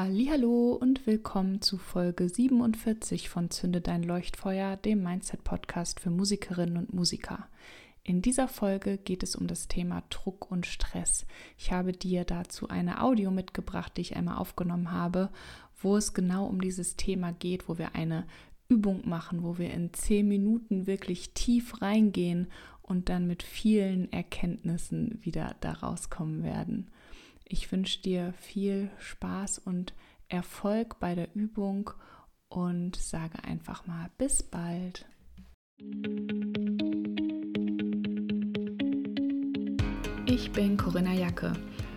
Hallo und willkommen zu Folge 47 von Zünde dein Leuchtfeuer, dem Mindset Podcast für Musikerinnen und Musiker. In dieser Folge geht es um das Thema Druck und Stress. Ich habe dir dazu eine Audio mitgebracht, die ich einmal aufgenommen habe, wo es genau um dieses Thema geht, wo wir eine Übung machen, wo wir in zehn Minuten wirklich tief reingehen und dann mit vielen Erkenntnissen wieder da rauskommen werden. Ich wünsche dir viel Spaß und Erfolg bei der Übung und sage einfach mal bis bald. Ich bin Corinna Jacke.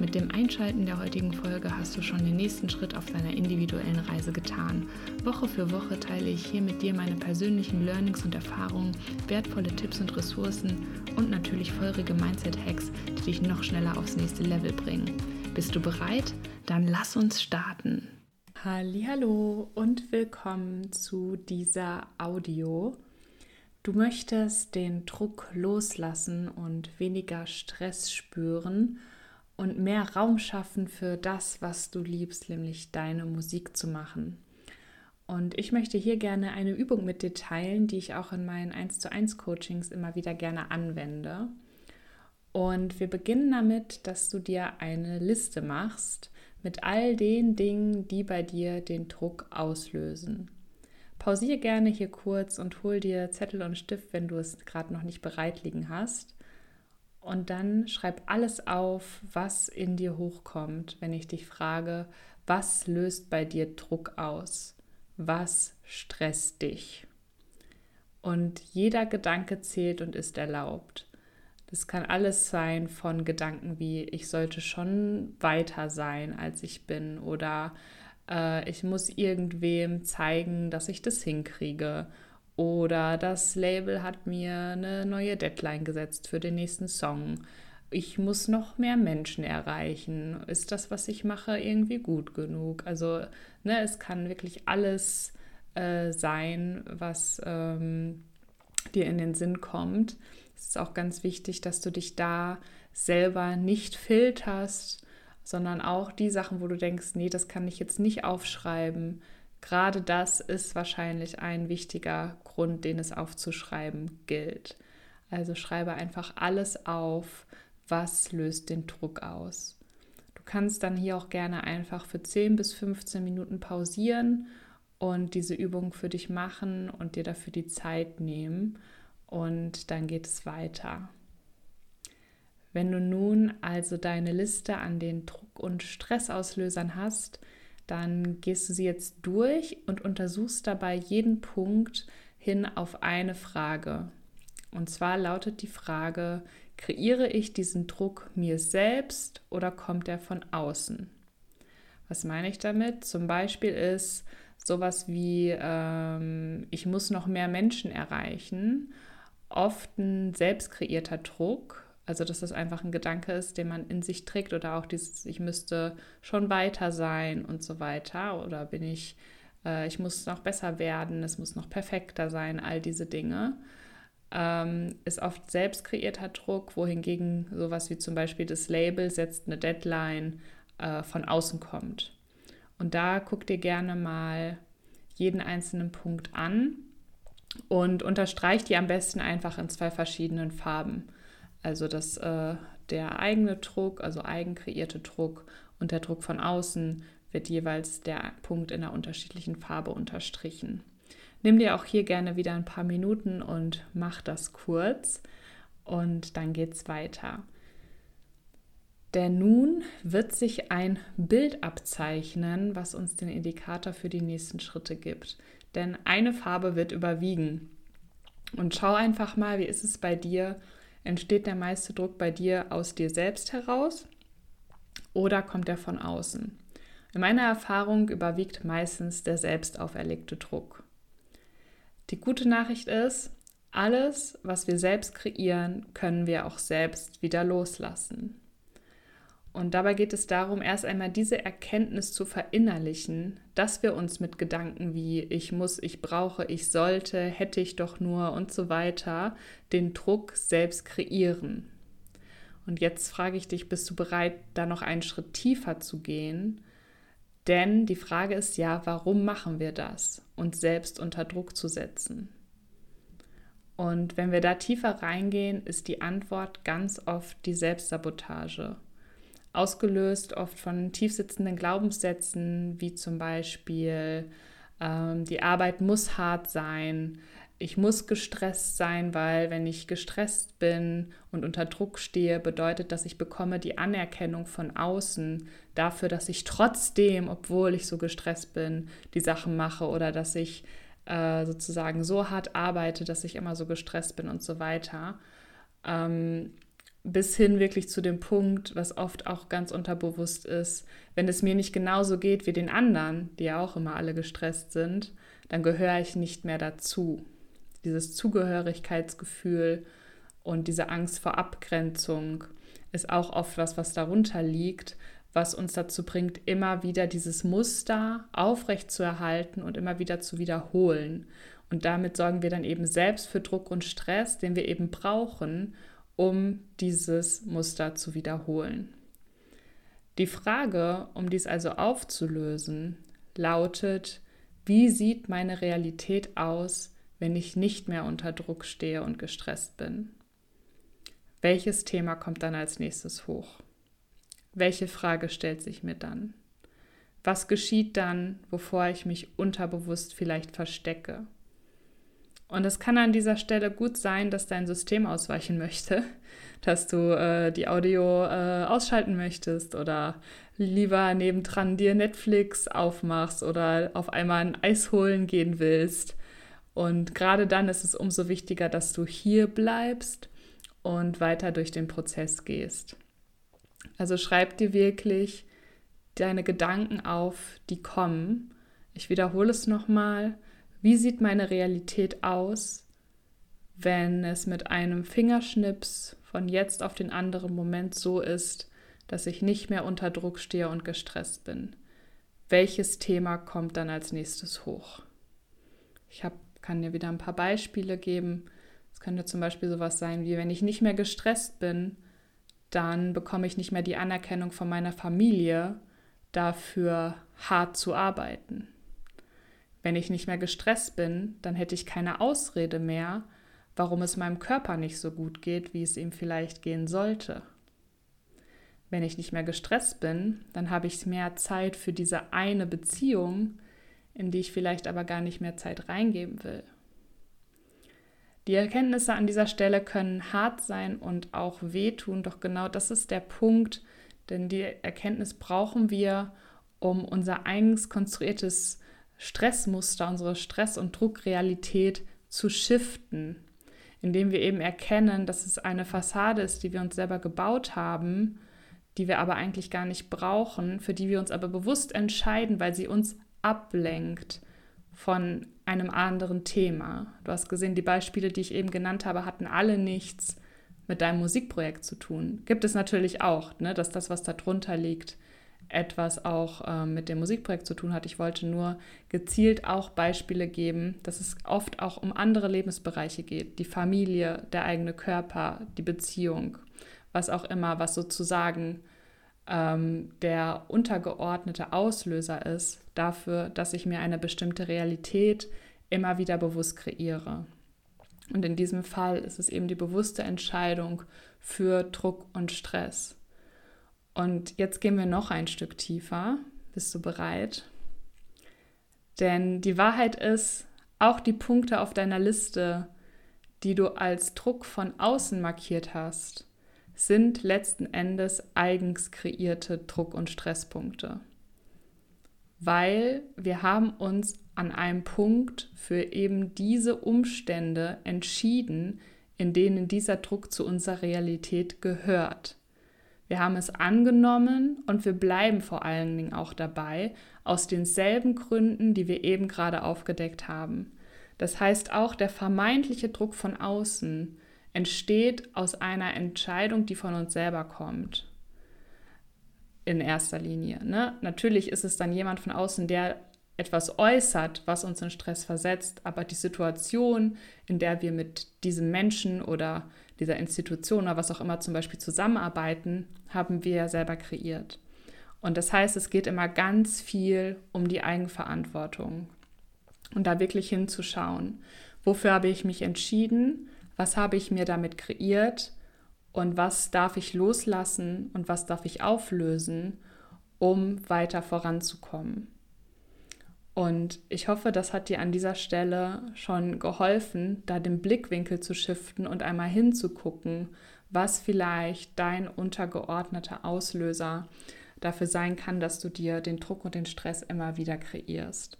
Mit dem Einschalten der heutigen Folge hast du schon den nächsten Schritt auf deiner individuellen Reise getan. Woche für Woche teile ich hier mit dir meine persönlichen Learnings und Erfahrungen, wertvolle Tipps und Ressourcen und natürlich feurige Mindset-Hacks, die dich noch schneller aufs nächste Level bringen. Bist du bereit? Dann lass uns starten. Hallo und willkommen zu dieser Audio. Du möchtest den Druck loslassen und weniger Stress spüren und mehr Raum schaffen für das, was du liebst, nämlich deine Musik zu machen. Und ich möchte hier gerne eine Übung mit dir teilen, die ich auch in meinen 1 zu 1 Coachings immer wieder gerne anwende. Und wir beginnen damit, dass du dir eine Liste machst mit all den Dingen, die bei dir den Druck auslösen. Pausiere gerne hier kurz und hol dir Zettel und Stift, wenn du es gerade noch nicht bereit liegen hast. Und dann schreib alles auf, was in dir hochkommt, wenn ich dich frage, was löst bei dir Druck aus? Was stresst dich? Und jeder Gedanke zählt und ist erlaubt. Das kann alles sein von Gedanken wie, ich sollte schon weiter sein, als ich bin oder äh, ich muss irgendwem zeigen, dass ich das hinkriege oder das Label hat mir eine neue Deadline gesetzt für den nächsten Song. Ich muss noch mehr Menschen erreichen. Ist das, was ich mache, irgendwie gut genug? Also, ne, es kann wirklich alles äh, sein, was ähm, dir in den Sinn kommt. Es ist auch ganz wichtig, dass du dich da selber nicht filterst, sondern auch die Sachen, wo du denkst, nee, das kann ich jetzt nicht aufschreiben. Gerade das ist wahrscheinlich ein wichtiger Grund, den es aufzuschreiben gilt. Also schreibe einfach alles auf, was löst den Druck aus. Du kannst dann hier auch gerne einfach für 10 bis 15 Minuten pausieren und diese Übung für dich machen und dir dafür die Zeit nehmen und dann geht es weiter. Wenn du nun also deine Liste an den Druck- und Stressauslösern hast, dann gehst du sie jetzt durch und untersuchst dabei jeden Punkt hin auf eine Frage. Und zwar lautet die Frage, kreiere ich diesen Druck mir selbst oder kommt er von außen? Was meine ich damit? Zum Beispiel ist sowas wie, ähm, ich muss noch mehr Menschen erreichen oft ein selbst kreierter Druck. Also, dass das einfach ein Gedanke ist, den man in sich trägt oder auch dieses, ich müsste schon weiter sein und so weiter. Oder bin ich, äh, ich muss noch besser werden, es muss noch perfekter sein, all diese Dinge. Ähm, ist oft selbst kreierter Druck, wohingegen sowas wie zum Beispiel das Label setzt eine Deadline äh, von außen kommt. Und da guck dir gerne mal jeden einzelnen Punkt an und unterstreicht die am besten einfach in zwei verschiedenen Farben. Also dass äh, der eigene Druck, also eigen kreierte Druck und der Druck von außen wird jeweils der Punkt in einer unterschiedlichen Farbe unterstrichen. Nimm dir auch hier gerne wieder ein paar Minuten und mach das kurz und dann geht's weiter. Denn nun wird sich ein Bild abzeichnen, was uns den Indikator für die nächsten Schritte gibt denn eine Farbe wird überwiegen. Und schau einfach mal, wie ist es bei dir? Entsteht der meiste Druck bei dir aus dir selbst heraus oder kommt er von außen? In meiner Erfahrung überwiegt meistens der selbst auferlegte Druck. Die gute Nachricht ist, alles, was wir selbst kreieren, können wir auch selbst wieder loslassen. Und dabei geht es darum, erst einmal diese Erkenntnis zu verinnerlichen, dass wir uns mit Gedanken wie ich muss, ich brauche, ich sollte, hätte ich doch nur und so weiter den Druck selbst kreieren. Und jetzt frage ich dich, bist du bereit, da noch einen Schritt tiefer zu gehen? Denn die Frage ist ja, warum machen wir das, uns selbst unter Druck zu setzen? Und wenn wir da tiefer reingehen, ist die Antwort ganz oft die Selbstsabotage ausgelöst oft von tiefsitzenden Glaubenssätzen, wie zum Beispiel, ähm, die Arbeit muss hart sein, ich muss gestresst sein, weil wenn ich gestresst bin und unter Druck stehe, bedeutet das, ich bekomme die Anerkennung von außen dafür, dass ich trotzdem, obwohl ich so gestresst bin, die Sachen mache oder dass ich äh, sozusagen so hart arbeite, dass ich immer so gestresst bin und so weiter. Ähm, bis hin wirklich zu dem Punkt, was oft auch ganz unterbewusst ist, wenn es mir nicht genauso geht wie den anderen, die ja auch immer alle gestresst sind, dann gehöre ich nicht mehr dazu. Dieses Zugehörigkeitsgefühl und diese Angst vor Abgrenzung ist auch oft was, was darunter liegt, was uns dazu bringt, immer wieder dieses Muster aufrecht zu erhalten und immer wieder zu wiederholen. Und damit sorgen wir dann eben selbst für Druck und Stress, den wir eben brauchen, um dieses Muster zu wiederholen. Die Frage, um dies also aufzulösen, lautet, wie sieht meine Realität aus, wenn ich nicht mehr unter Druck stehe und gestresst bin? Welches Thema kommt dann als nächstes hoch? Welche Frage stellt sich mir dann? Was geschieht dann, wovor ich mich unterbewusst vielleicht verstecke? Und es kann an dieser Stelle gut sein, dass dein System ausweichen möchte, dass du äh, die Audio äh, ausschalten möchtest oder lieber nebendran dir Netflix aufmachst oder auf einmal ein Eis holen gehen willst. Und gerade dann ist es umso wichtiger, dass du hier bleibst und weiter durch den Prozess gehst. Also schreib dir wirklich deine Gedanken auf, die kommen. Ich wiederhole es nochmal wie sieht meine Realität aus, wenn es mit einem Fingerschnips von jetzt auf den anderen Moment so ist, dass ich nicht mehr unter Druck stehe und gestresst bin? Welches Thema kommt dann als nächstes hoch? Ich hab, kann dir wieder ein paar Beispiele geben. Es könnte zum Beispiel sowas sein wie, wenn ich nicht mehr gestresst bin, dann bekomme ich nicht mehr die Anerkennung von meiner Familie, dafür hart zu arbeiten. Wenn ich nicht mehr gestresst bin, dann hätte ich keine Ausrede mehr, warum es meinem Körper nicht so gut geht, wie es ihm vielleicht gehen sollte. Wenn ich nicht mehr gestresst bin, dann habe ich mehr Zeit für diese eine Beziehung, in die ich vielleicht aber gar nicht mehr Zeit reingeben will. Die Erkenntnisse an dieser Stelle können hart sein und auch wehtun, doch genau das ist der Punkt, denn die Erkenntnis brauchen wir, um unser eigens konstruiertes Stressmuster, unsere Stress- und Druckrealität zu shiften, indem wir eben erkennen, dass es eine Fassade ist, die wir uns selber gebaut haben, die wir aber eigentlich gar nicht brauchen, für die wir uns aber bewusst entscheiden, weil sie uns ablenkt von einem anderen Thema. Du hast gesehen, die Beispiele, die ich eben genannt habe, hatten alle nichts mit deinem Musikprojekt zu tun. Gibt es natürlich auch, ne, dass das, was darunter liegt, etwas auch äh, mit dem Musikprojekt zu tun hat. Ich wollte nur gezielt auch Beispiele geben, dass es oft auch um andere Lebensbereiche geht. Die Familie, der eigene Körper, die Beziehung, was auch immer, was sozusagen ähm, der untergeordnete Auslöser ist dafür, dass ich mir eine bestimmte Realität immer wieder bewusst kreiere. Und in diesem Fall ist es eben die bewusste Entscheidung für Druck und Stress. Und jetzt gehen wir noch ein Stück tiefer. Bist du bereit? Denn die Wahrheit ist, auch die Punkte auf deiner Liste, die du als Druck von außen markiert hast, sind letzten Endes eigens kreierte Druck- und Stresspunkte. Weil wir haben uns an einem Punkt für eben diese Umstände entschieden, in denen dieser Druck zu unserer Realität gehört. Wir haben es angenommen und wir bleiben vor allen Dingen auch dabei, aus denselben Gründen, die wir eben gerade aufgedeckt haben. Das heißt, auch der vermeintliche Druck von außen entsteht aus einer Entscheidung, die von uns selber kommt. In erster Linie. Ne? Natürlich ist es dann jemand von außen, der etwas äußert, was uns in Stress versetzt, aber die Situation, in der wir mit diesem Menschen oder dieser Institution oder was auch immer zum Beispiel zusammenarbeiten, haben wir ja selber kreiert. Und das heißt, es geht immer ganz viel um die Eigenverantwortung und da wirklich hinzuschauen, wofür habe ich mich entschieden, was habe ich mir damit kreiert und was darf ich loslassen und was darf ich auflösen, um weiter voranzukommen. Und ich hoffe, das hat dir an dieser Stelle schon geholfen, da den Blickwinkel zu shiften und einmal hinzugucken, was vielleicht dein untergeordneter Auslöser dafür sein kann, dass du dir den Druck und den Stress immer wieder kreierst.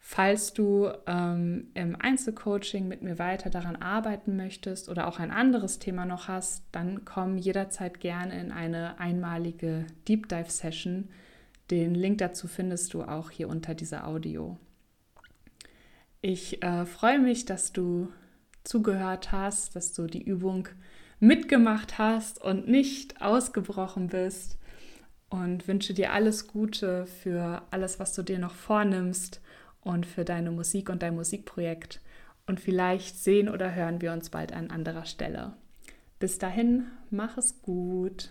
Falls du ähm, im Einzelcoaching mit mir weiter daran arbeiten möchtest oder auch ein anderes Thema noch hast, dann komm jederzeit gerne in eine einmalige Deep Dive Session den Link dazu findest du auch hier unter dieser Audio. Ich äh, freue mich, dass du zugehört hast, dass du die Übung mitgemacht hast und nicht ausgebrochen bist und wünsche dir alles Gute für alles, was du dir noch vornimmst und für deine Musik und dein Musikprojekt. Und vielleicht sehen oder hören wir uns bald an anderer Stelle. Bis dahin, mach es gut.